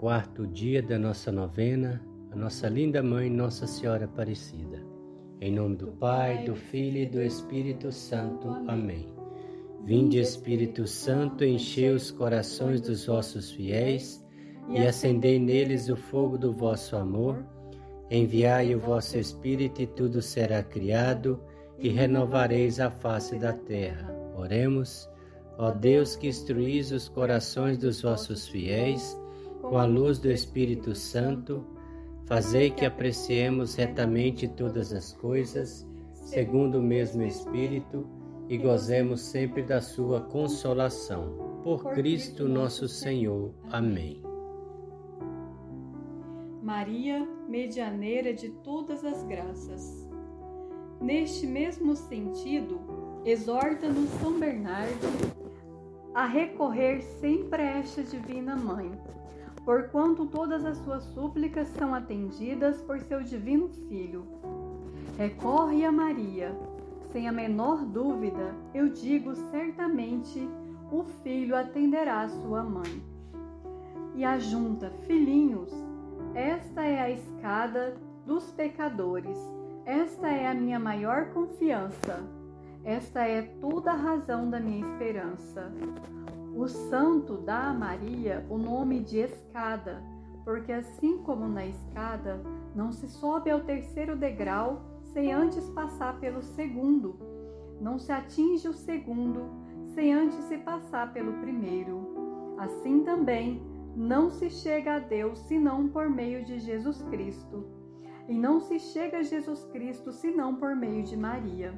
quarto dia da nossa novena, a nossa linda mãe, Nossa Senhora Aparecida. Em nome do Pai, do Filho e do Espírito Santo. Amém. Vinde, Espírito Santo, enchei os corações dos vossos fiéis e acendei neles o fogo do vosso amor. Enviai o vosso Espírito e tudo será criado e renovareis a face da terra. Oremos. Ó Deus que instruís os corações dos vossos fiéis com a luz do Espírito Santo, fazei que apreciemos retamente todas as coisas, segundo o mesmo Espírito, e gozemos sempre da sua consolação. Por Cristo nosso Senhor. Amém. Maria, medianeira de todas as graças. Neste mesmo sentido, exorta-nos São Bernardo a recorrer sempre a esta Divina Mãe, porquanto todas as suas súplicas são atendidas por seu Divino Filho. Recorre a Maria, sem a menor dúvida, eu digo certamente, o filho atenderá sua mãe. E ajunta, filhinhos, esta é a escada dos pecadores, esta é a minha maior confiança, esta é toda a razão da minha esperança. O santo dá a Maria o nome de escada, porque assim como na escada não se sobe ao terceiro degrau sem antes passar pelo segundo, não se atinge o segundo sem antes se passar pelo primeiro. Assim também não se chega a Deus senão por meio de Jesus Cristo, e não se chega a Jesus Cristo senão por meio de Maria.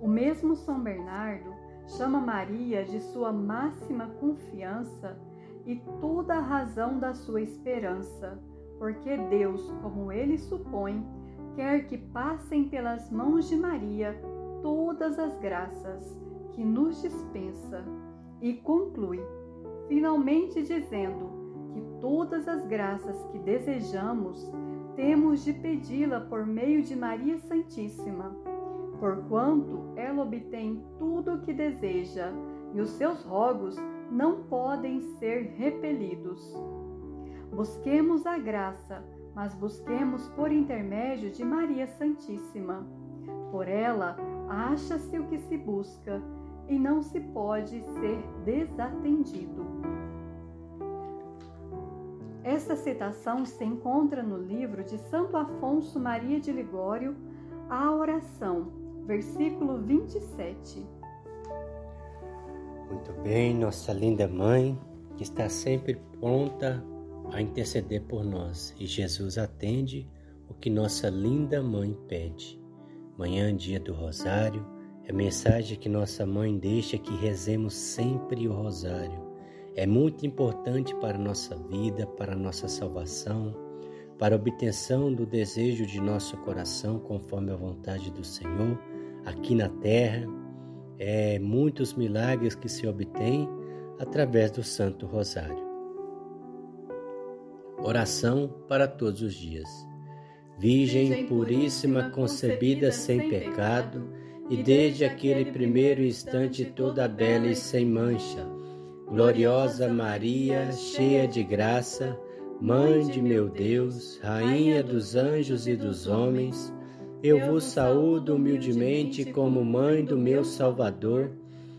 O mesmo São Bernardo chama Maria de sua máxima confiança e toda a razão da sua esperança, porque Deus, como ele supõe, quer que passem pelas mãos de Maria todas as graças que nos dispensa, e conclui, finalmente dizendo que todas as graças que desejamos temos de pedi-la por meio de Maria Santíssima porquanto ela obtém tudo o que deseja, e os seus rogos não podem ser repelidos. Busquemos a graça, mas busquemos por intermédio de Maria Santíssima. Por ela acha-se o que se busca e não se pode ser desatendido. Esta citação se encontra no livro de Santo Afonso Maria de Ligório, A Oração, versículo 27. Muito bem, nossa linda mãe, que está sempre pronta a interceder por nós, e Jesus atende o que nossa linda mãe pede. Manhã, dia do Rosário, é mensagem que nossa mãe deixa que rezemos sempre o Rosário. É muito importante para a nossa vida, para a nossa salvação, para a obtenção do desejo de nosso coração, conforme a vontade do Senhor aqui na terra, é, muitos milagres que se obtêm através do Santo Rosário. Oração para todos os dias. Virgem puríssima, concebida sem pecado, e desde aquele primeiro instante toda bela e sem mancha, gloriosa Maria, cheia de graça, Mãe de meu Deus, Rainha dos anjos e dos homens, eu vos saúdo humildemente como mãe do meu Salvador,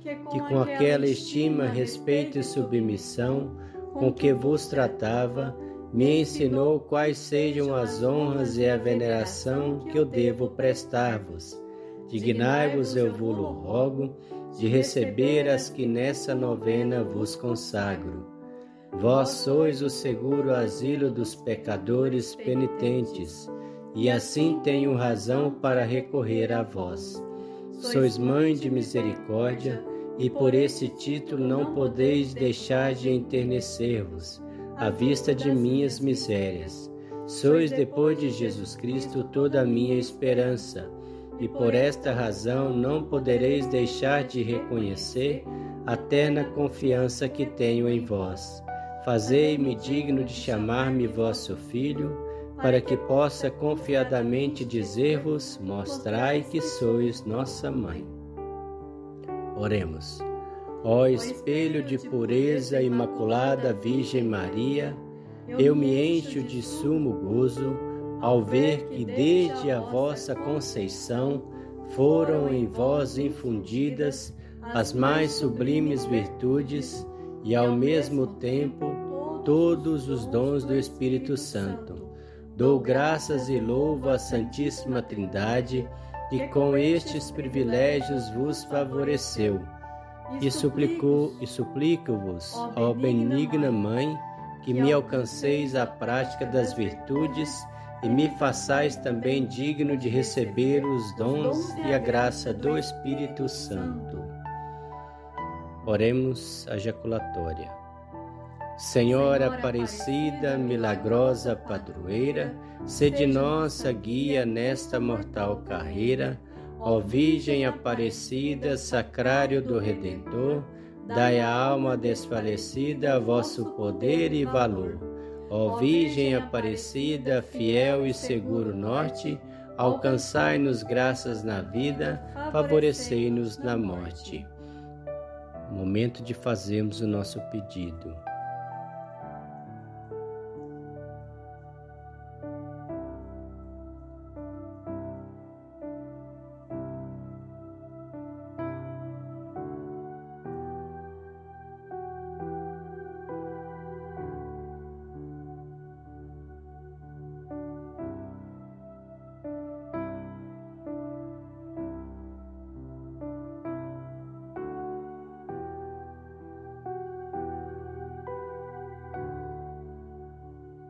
que com aquela estima, respeito e submissão com que vos tratava, me ensinou quais sejam as honras e a veneração que eu devo prestar-vos. Dignai-vos, eu vos rogo, de receber as que nessa novena vos consagro. Vós sois o seguro asilo dos pecadores penitentes e assim tenho razão para recorrer a vós. Sois mãe de misericórdia, e por esse título não podeis deixar de enternecer-vos à vista de minhas misérias. Sois, depois de Jesus Cristo, toda a minha esperança, e por esta razão não podereis deixar de reconhecer a terna confiança que tenho em vós. Fazei-me digno de chamar-me vosso filho para que possa confiadamente dizer-vos: Mostrai que sois nossa mãe. Oremos. Ó espelho de pureza imaculada Virgem Maria, eu me encho de sumo gozo ao ver que desde a vossa conceição foram em vós infundidas as mais sublimes virtudes e ao mesmo tempo todos os dons do Espírito Santo. Dou graças e louvo à Santíssima Trindade, e com estes privilégios vos favoreceu. E suplicou e suplico-vos, ó benigna Mãe, que me alcanceis a prática das virtudes e me façais também digno de receber os dons e a graça do Espírito Santo. Oremos a ejaculatória. Senhora Aparecida, milagrosa padroeira, sede nossa guia nesta mortal carreira, ó Virgem Aparecida, sacrário do Redentor, dai à alma desfalecida vosso poder e valor. Ó Virgem Aparecida, fiel e seguro norte, alcançai-nos graças na vida, favorecei-nos na morte. Momento de fazermos o nosso pedido.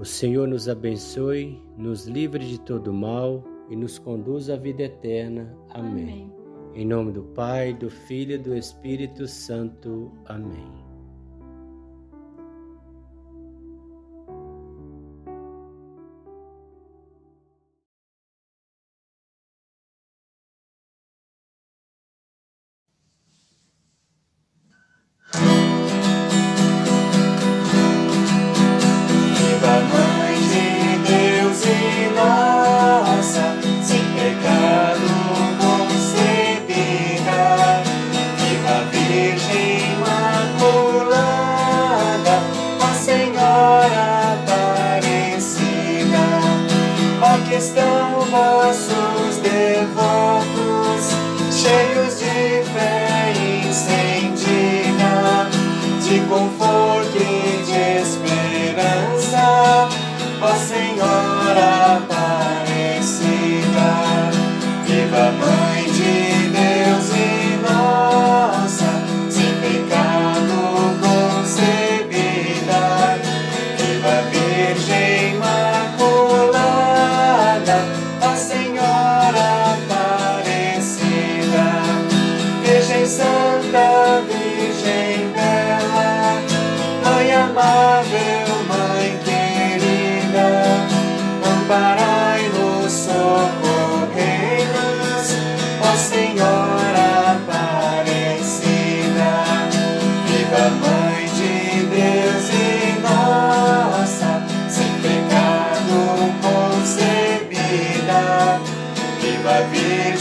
O Senhor nos abençoe, nos livre de todo mal e nos conduz à vida eterna. Amém. Amém. Em nome do Pai, do Filho e do Espírito Santo. Amém. Mãe de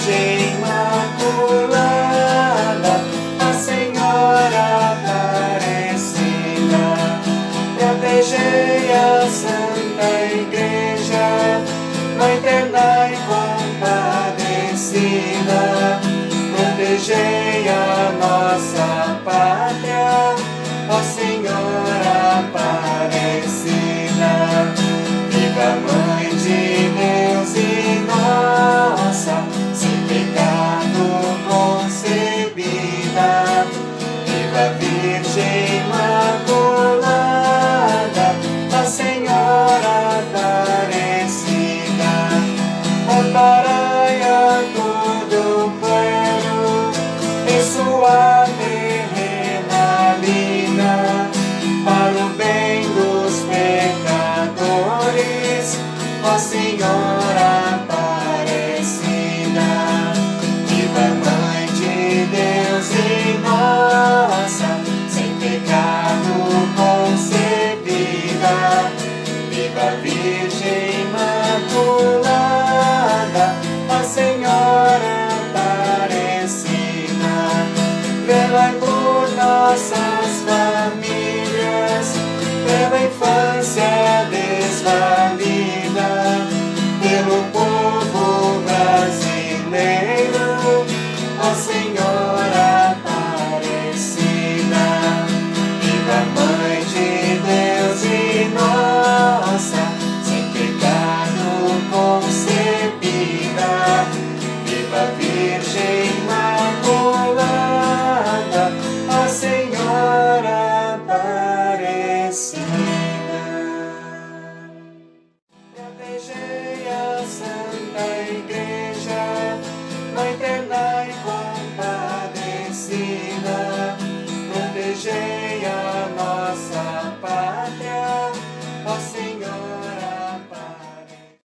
Deus Señora Aparecida, del la cruz